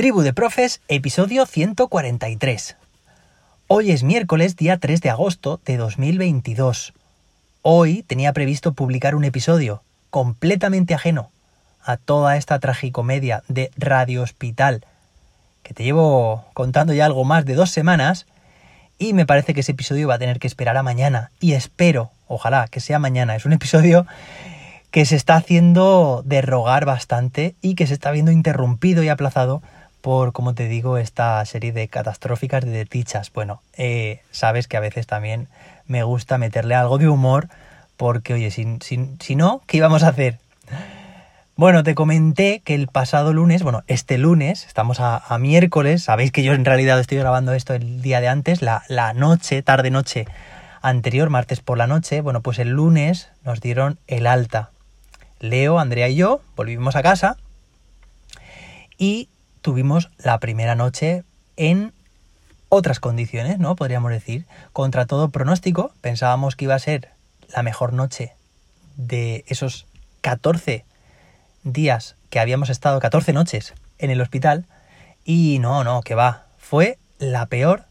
Tribu de Profes, episodio 143. Hoy es miércoles, día 3 de agosto de 2022. Hoy tenía previsto publicar un episodio completamente ajeno a toda esta tragicomedia de Radio Hospital que te llevo contando ya algo más de dos semanas y me parece que ese episodio va a tener que esperar a mañana y espero, ojalá que sea mañana. Es un episodio que se está haciendo derrogar bastante y que se está viendo interrumpido y aplazado por, como te digo, esta serie de catastróficas de tichas. Bueno, eh, sabes que a veces también me gusta meterle algo de humor porque, oye, si, si no, ¿qué íbamos a hacer? Bueno, te comenté que el pasado lunes, bueno, este lunes, estamos a, miércoles, sabéis que yo en realidad estoy grabando esto el día de antes, la, la noche, tarde-noche anterior, martes por la noche, bueno, pues el lunes nos dieron el alta. Leo, Andrea y yo volvimos a casa y tuvimos la primera noche en otras condiciones, ¿no? Podríamos decir, contra todo pronóstico, pensábamos que iba a ser la mejor noche de esos 14 días que habíamos estado, 14 noches en el hospital, y no, no, que va, fue la peor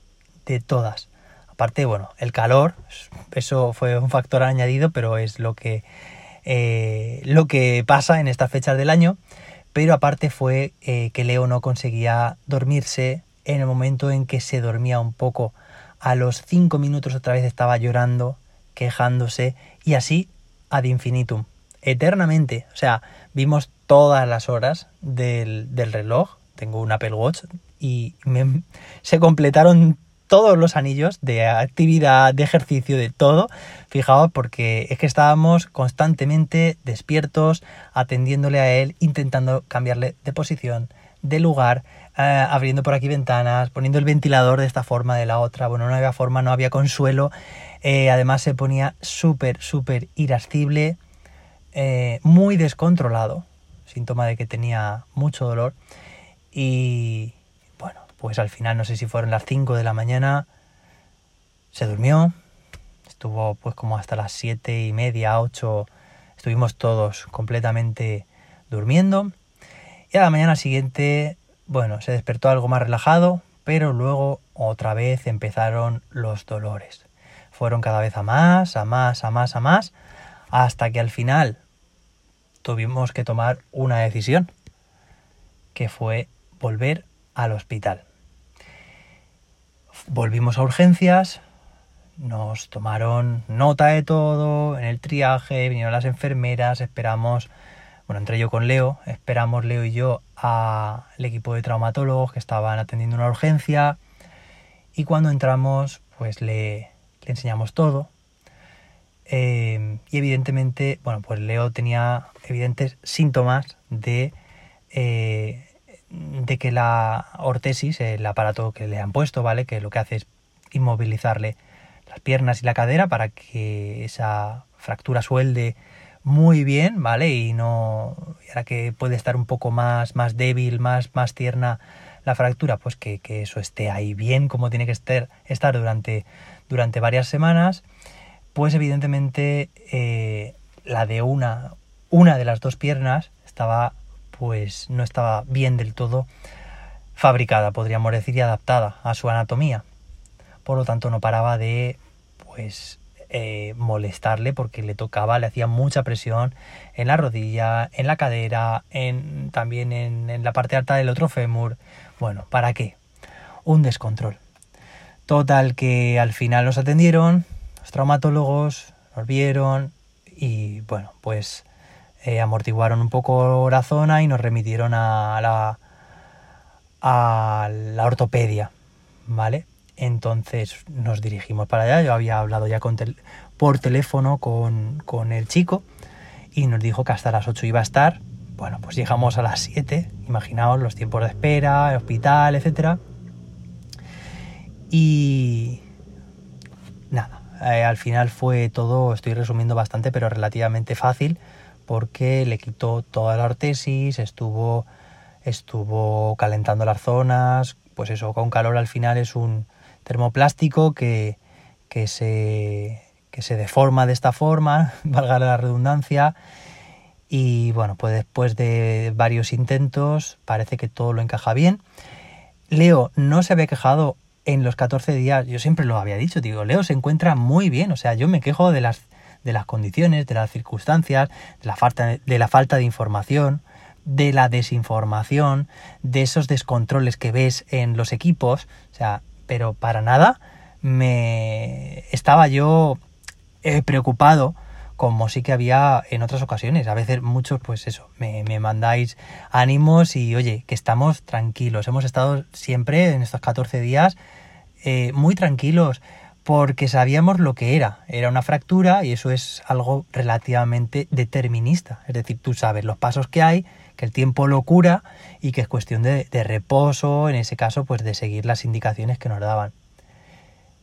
de todas. Aparte, bueno, el calor, eso fue un factor añadido, pero es lo que eh, lo que pasa en estas fechas del año, pero aparte fue eh, que Leo no conseguía dormirse en el momento en que se dormía un poco. A los cinco minutos otra vez estaba llorando, quejándose y así ad infinitum, eternamente. O sea, vimos todas las horas del, del reloj. Tengo un Apple Watch y se completaron todos los anillos de actividad, de ejercicio, de todo. Fijaos, porque es que estábamos constantemente despiertos, atendiéndole a él, intentando cambiarle de posición, de lugar, eh, abriendo por aquí ventanas, poniendo el ventilador de esta forma, de la otra. Bueno, no había forma, no había consuelo. Eh, además se ponía súper, súper irascible, eh, muy descontrolado, síntoma de que tenía mucho dolor. Y, pues al final no sé si fueron las 5 de la mañana, se durmió, estuvo pues como hasta las 7 y media, 8, estuvimos todos completamente durmiendo y a la mañana siguiente, bueno, se despertó algo más relajado, pero luego otra vez empezaron los dolores. Fueron cada vez a más, a más, a más, a más, hasta que al final tuvimos que tomar una decisión, que fue volver al hospital. Volvimos a urgencias, nos tomaron nota de todo en el triaje, vinieron las enfermeras, esperamos, bueno, entré yo con Leo, esperamos Leo y yo al equipo de traumatólogos que estaban atendiendo una urgencia y cuando entramos pues le, enseñamos todo. Eh, y evidentemente, bueno, pues Leo tenía evidentes síntomas de eh, de que la ortesis, el aparato que le han puesto, ¿vale? Que lo que hace es inmovilizarle las piernas y la cadera para que esa fractura suelde muy bien, ¿vale? Y no, ahora que puede estar un poco más, más débil, más, más tierna la fractura, pues que, eso esté ahí bien como tiene que estar, estar durante, durante varias semanas, pues evidentemente eh, la de una, una de las dos piernas estaba pues no estaba bien del todo fabricada, podríamos decir, y adaptada a su anatomía. Por lo tanto, no paraba de pues eh, molestarle porque le tocaba, le hacía mucha presión en la rodilla, en la cadera, en, también en, la parte alta del otro fémur. Bueno, ¿para qué? Un descontrol. Total que al final nos atendieron, los traumatólogos nos vieron y bueno, pues eh, amortiguaron un poco la zona y nos remitieron a la, ortopedia, ¿vale? Entonces nos dirigimos para allá, yo había hablado ya con por teléfono con, con, el chico y nos dijo que hasta las 8 iba a estar. Bueno, pues llegamos a las 7, imaginaos los tiempos de espera, el hospital, etc. Y nada, eh, al final fue todo, estoy resumiendo bastante, pero relativamente fácil porque le quitó toda la artesis, estuvo, estuvo calentando las zonas, pues eso, con calor al final es un termoplástico que, que, se, que se deforma de esta forma, valga la redundancia, Y bueno, pues después de varios intentos parece que todo lo encaja bien. Leo no se había quejado en los 14 días, yo siempre lo había dicho, digo, Leo se encuentra muy bien, o sea, yo me quejo de las, de las condiciones, de las circunstancias, de la, falta, de la falta de información, de la desinformación, de esos descontroles que ves en los equipos, o sea, pero para nada me estaba yo eh, preocupado como sí que había en otras ocasiones. A veces muchos, pues eso, me, me, mandáis ánimos y oye, que estamos tranquilos. Hemos estado siempre en estos 14 días eh, muy tranquilos porque sabíamos lo que era. Era una fractura y eso es algo relativamente determinista. Es decir, tú sabes los pasos que hay, que el tiempo lo cura y que es cuestión de, reposo, en ese caso, pues de seguir las indicaciones que nos daban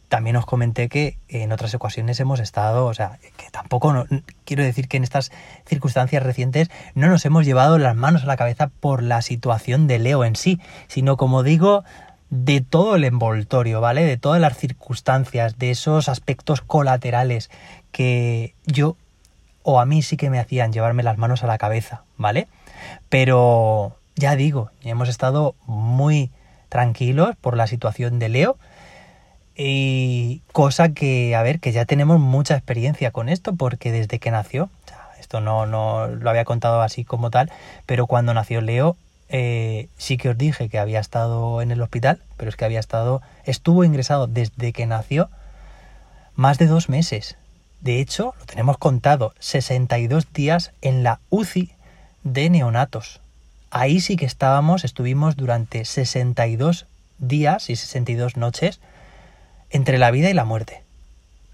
también os comenté que en otras ocasiones hemos estado, o sea, que tampoco quiero decir que en estas circunstancias recientes no nos hemos llevado las manos a la cabeza por la situación de Leo en sí, sino como digo, de todo el envoltorio, ¿vale? De todas las circunstancias, de esos aspectos colaterales que yo o a mí sí que me hacían llevarme las manos a la cabeza, ¿vale? Pero ya digo, hemos estado muy tranquilos por la situación de Leo y cosa que, a ver, que ya tenemos mucha experiencia con esto, porque desde que nació, esto no, no lo había contado así como tal, pero cuando nació Leo, eh, sí que os dije que había estado en el hospital, pero es que había estado, estuvo ingresado desde que nació más de dos meses. De hecho, lo tenemos contado, 62 días en la UCI de neonatos. Ahí sí que estábamos, estuvimos durante 62 días y 62 noches entre la vida y la muerte.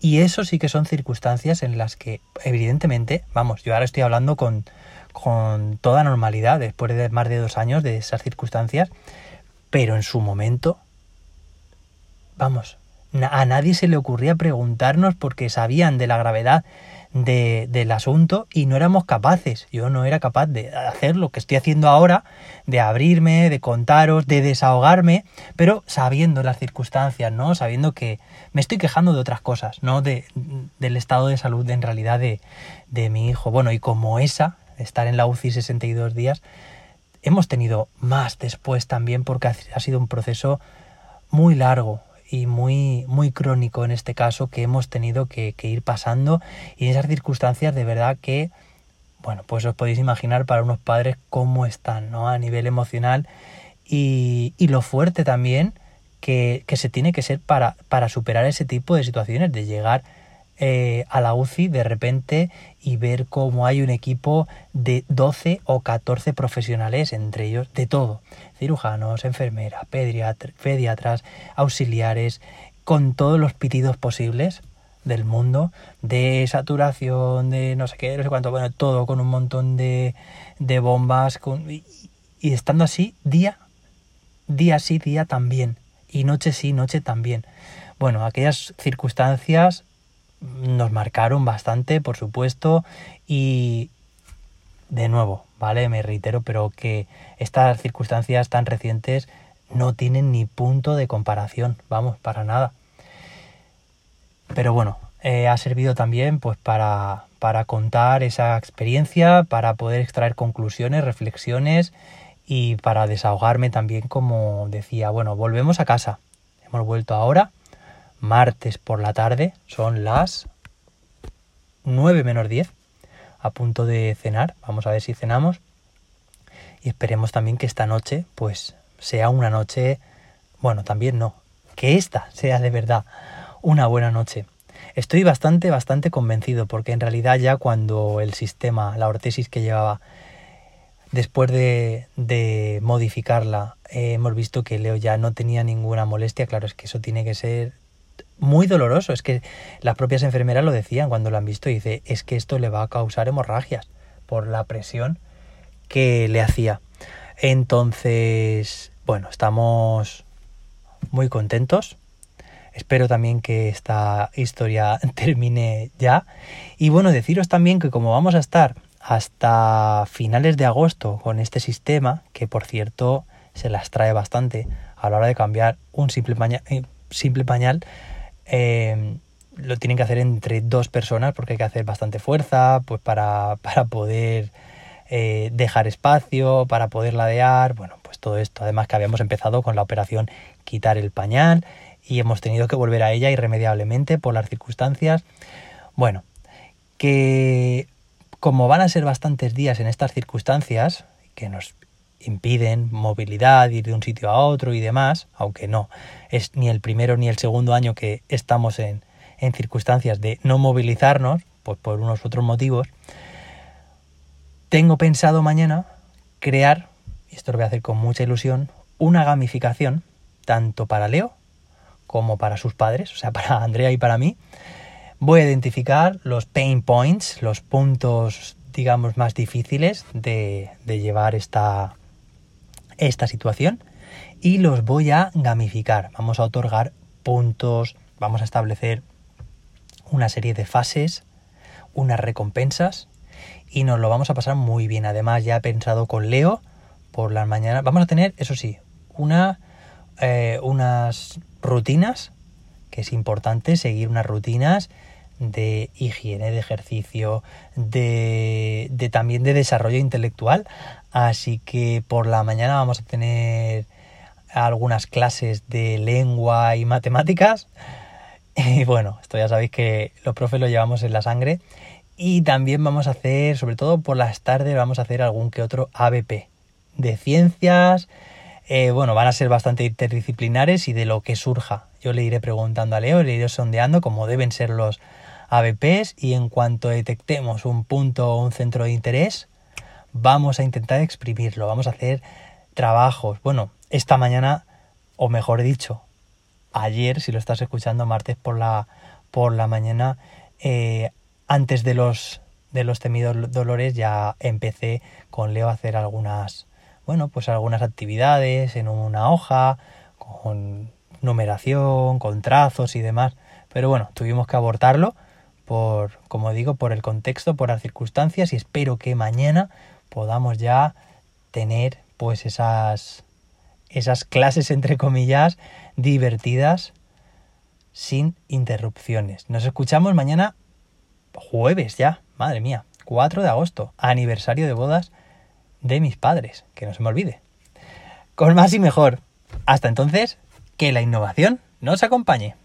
Y eso sí que son circunstancias en las que, evidentemente, vamos, yo ahora estoy hablando con, con toda normalidad, después de más de dos años de esas circunstancias, pero en su momento, vamos, a nadie se le ocurría preguntarnos porque sabían de la gravedad de, del asunto y no éramos capaces. Yo no era capaz de hacer lo que estoy haciendo ahora, de abrirme, de contaros, de desahogarme, pero sabiendo las circunstancias, ¿no? Sabiendo que me estoy quejando de otras cosas, ¿no? De, del estado de salud en realidad de, de mi hijo. Bueno, y como esa, estar en la UCI 62 días, hemos tenido más después también porque ha sido un proceso muy largo, y muy, muy crónico en este caso que hemos tenido que, ir pasando y en esas circunstancias de verdad que, bueno, pues os podéis imaginar para unos padres cómo están, ¿no? A nivel emocional y, y lo fuerte también que, que, se tiene que ser para, para superar ese tipo de situaciones, de llegar eh, a la UCI de repente y ver cómo hay un equipo de 12 o 14 profesionales, entre ellos de todo, cirujanos, enfermeras, pediatras, auxiliares, con todos los pitidos posibles del mundo, de saturación, de no sé qué, no sé cuánto, bueno, todo con un montón de, de bombas y, y estando así día, día sí, día también, y noche sí, noche también. Bueno, aquellas circunstancias nos marcaron bastante, por supuesto, y de nuevo, ¿vale? Me reitero, pero que estas circunstancias tan recientes no tienen ni punto de comparación, vamos, para nada. Pero bueno, eh, ha servido también pues para, para contar esa experiencia, para poder extraer conclusiones, reflexiones y para desahogarme también como decía, bueno, volvemos a casa. Hemos vuelto ahora martes por la tarde, son las 9 menos 10, a punto de cenar, vamos a ver si cenamos y esperemos también que esta noche pues sea una noche, bueno, también no, que esta sea de verdad una buena noche. Estoy bastante, bastante convencido porque en realidad ya cuando el sistema, la ortesis que llevaba después de, de modificarla, eh, hemos visto que Leo ya no tenía ninguna molestia. Claro, es que eso tiene que ser muy doloroso. Es que las propias enfermeras lo decían cuando lo han visto. Y dice, es que esto le va a causar hemorragias por la presión que le hacía. Entonces, bueno, estamos muy contentos. Espero también que esta historia termine ya. Y bueno, deciros también que como vamos a estar hasta finales de agosto con este sistema, que por cierto se las trae bastante a la hora de cambiar un simple pañal, eh, simple pañal eh, lo tienen que hacer entre dos personas porque hay que hacer bastante fuerza pues para, para poder eh, dejar espacio para poder ladear, bueno, pues todo esto. Además que habíamos empezado con la operación quitar el pañal y hemos tenido que volver a ella irremediablemente por las circunstancias. Bueno, que como van a ser bastantes días en estas circunstancias, que nos impiden movilidad, ir de un sitio a otro y demás, aunque no, es ni el primero ni el segundo año que estamos en, en circunstancias de no movilizarnos, pues por unos otros motivos, tengo pensado mañana crear, y esto lo voy a hacer con mucha ilusión, una gamificación, tanto para Leo como para sus padres, o sea, para Andrea y para mí. Voy a identificar los pain points, los puntos, digamos, más difíciles de, de llevar esta, esta situación y los voy a gamificar. Vamos a otorgar puntos, vamos a establecer una serie de fases, unas recompensas y nos lo vamos a pasar muy bien. Además ya he pensado con Leo por las mañanas. Vamos a tener, eso sí, una, eh, unas rutinas, que es importante seguir unas rutinas de higiene, de ejercicio, de, de, también de desarrollo intelectual. Así que por la mañana vamos a tener algunas clases de lengua y matemáticas. Y bueno, esto ya sabéis que los profes lo llevamos en la sangre. Y también vamos a hacer, sobre todo por las tardes, vamos a hacer algún que otro ABP de ciencias. Eh, bueno, van a ser bastante interdisciplinares y de lo que surja. Yo le iré preguntando a Leo, le iré sondeando cómo deben ser los ABPs y en cuanto detectemos un punto o un centro de interés, vamos a intentar exprimirlo, vamos a hacer trabajos. Bueno, esta mañana, o mejor dicho, ayer, si lo estás escuchando martes por la, por la mañana, eh, antes de los, de los temidos dolores ya empecé con Leo a hacer algunas, bueno, pues algunas actividades en una hoja, con numeración, con trazos y demás. Pero bueno, tuvimos que abortarlo por, como digo, por el contexto, por las circunstancias y espero que mañana podamos ya tener pues esas esas clases entre comillas divertidas sin interrupciones. Nos escuchamos mañana jueves ya, madre mía, 4 de agosto, aniversario de bodas de mis padres, que no se me olvide. Con más y mejor. Hasta entonces, que la innovación nos acompañe.